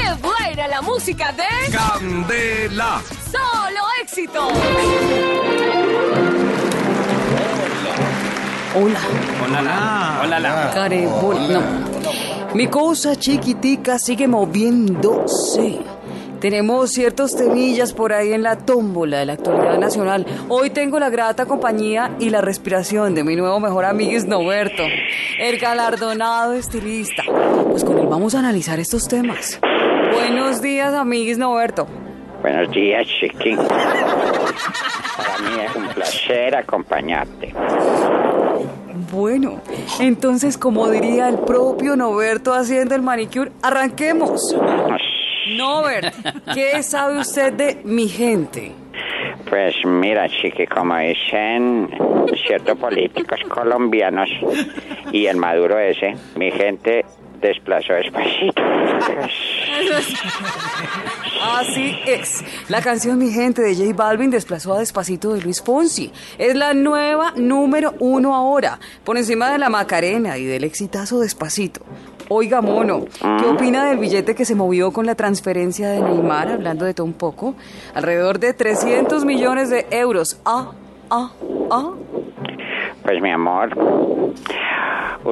¡Qué buena la música de Candela. Solo Éxito! Hola, Hola, la. Hola, la. carebol. No. Mi cosa chiquitica sigue moviéndose. Tenemos ciertos temillas por ahí en la tómbola de la actualidad nacional. Hoy tengo la grata compañía y la respiración de mi nuevo mejor amigo Noberto, el galardonado estilista. Pues con él vamos a analizar estos temas. Buenos días, amiguis Noberto. Buenos días, Chiqui. Para mí es un placer acompañarte. Bueno, entonces, como diría el propio Noberto haciendo el manicure, arranquemos. Nobert, ¿qué sabe usted de mi gente? Pues mira, Chiqui, como dicen ciertos políticos colombianos y el Maduro ese, mi gente desplazó despacito. Así es. La canción Mi Gente de J Balvin desplazó a Despacito de Luis Fonsi. Es la nueva número uno ahora, por encima de la Macarena y del exitazo Despacito. Oiga, mono, ¿qué opina del billete que se movió con la transferencia de Neymar, hablando de todo un poco? Alrededor de 300 millones de euros. Ah, ah, ah. Pues mi amor,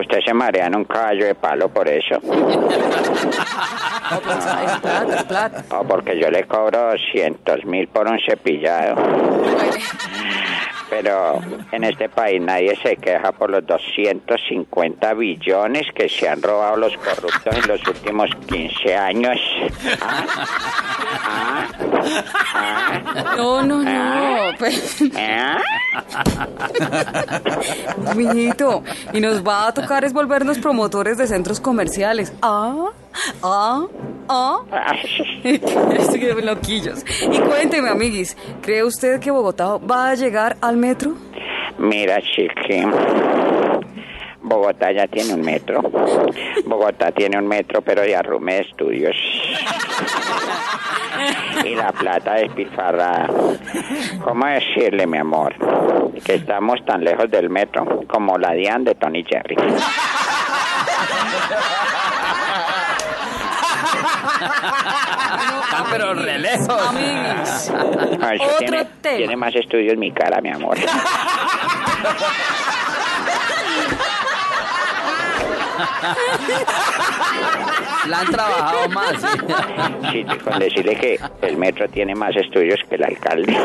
usted se marea en un caballo de palo por eso. No, pues, es plata, es plata. O porque yo le cobro 200 mil por un cepillado. Pero en este país nadie se queja por los 250 billones que se han robado los corruptos en los últimos 15 años. ¿Ah? ¿Ah? ¿Ah? No, no, no. pues, ¿Ah? Mijito, y nos va a tocar es volvernos promotores de centros comerciales. Ah, ah, ah. Estoy de loquillos. Y cuénteme, amiguis, ¿cree usted que Bogotá va a llegar al metro? Mira, chiqui. Bogotá ya tiene un metro. Bogotá tiene un metro, pero de arrume de estudios. Y la plata despilfarrada. ¿Cómo decirle, mi amor, que estamos tan lejos del metro como la Diane de Tony Jerry? Ah, pero re lejos. Amiguis. Ah, Otro tiene, tema. tiene más estudios mi cara, mi amor. La han trabajado más. ¿sí? Sí, con decirle que el metro tiene más estudios que el alcalde.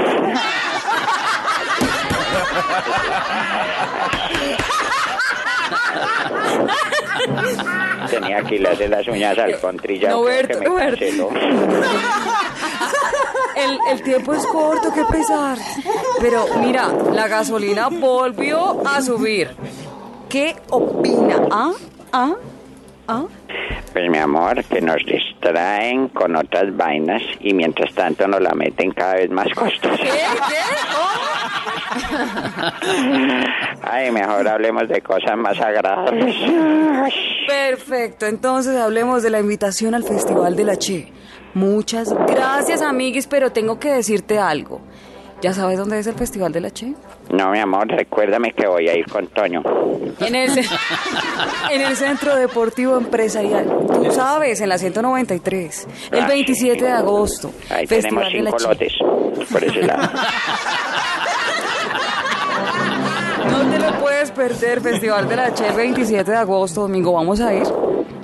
Tenía que irle las uñas al contrillado Roberto, que me Roberto. canceló. El, el tiempo es corto, qué pesar. Pero mira, la gasolina volvió a subir. ¿Qué opina? ¿Ah? ¿Ah? ¿Ah? Pues mi amor, que nos distraen con otras vainas y mientras tanto nos la meten cada vez más costosa. ¿Qué? ¿Qué? ¿Oh? Ay, mejor hablemos de cosas más agradables. Perfecto, entonces hablemos de la invitación al Festival de la Che. Muchas gracias, amiguis, pero tengo que decirte algo. ¿Ya sabes dónde es el Festival de la Che? No, mi amor, recuérdame que voy a ir con Toño. En el, ce- en el Centro Deportivo Empresarial. Tú sabes, en la 193. El Ah, 27 de agosto. Ahí Festival tenemos de la cinco Che. lotes por ese lado. perder, Festival de la Che, el 27 de agosto, domingo. ¿Vamos a ir?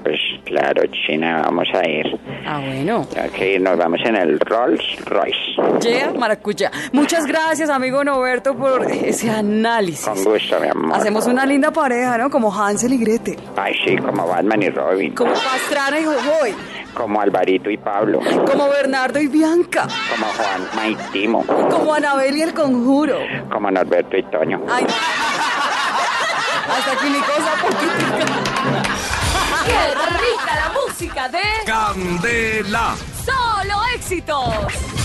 Pues claro, China, vamos a ir. Ah, bueno. Ir, nos vamos en el Rolls Royce. Yeah, maracuya. Muchas gracias, amigo Noberto, por ese análisis. Con gusto, mi amor. Hacemos una linda pareja, ¿no? Como Hansel y Gretel. Ay, sí, como Batman y Robin. Como Pastrana y Jojoy. Como Alvarito y Pablo. Como Bernardo y Bianca. Como Juan y Timo. Como Anabel y el Conjuro. Como Norberto y Toño. Ay, hasta aquí mi cosa poquitica. ¡Qué rica la música de Candela. Solo Éxitos!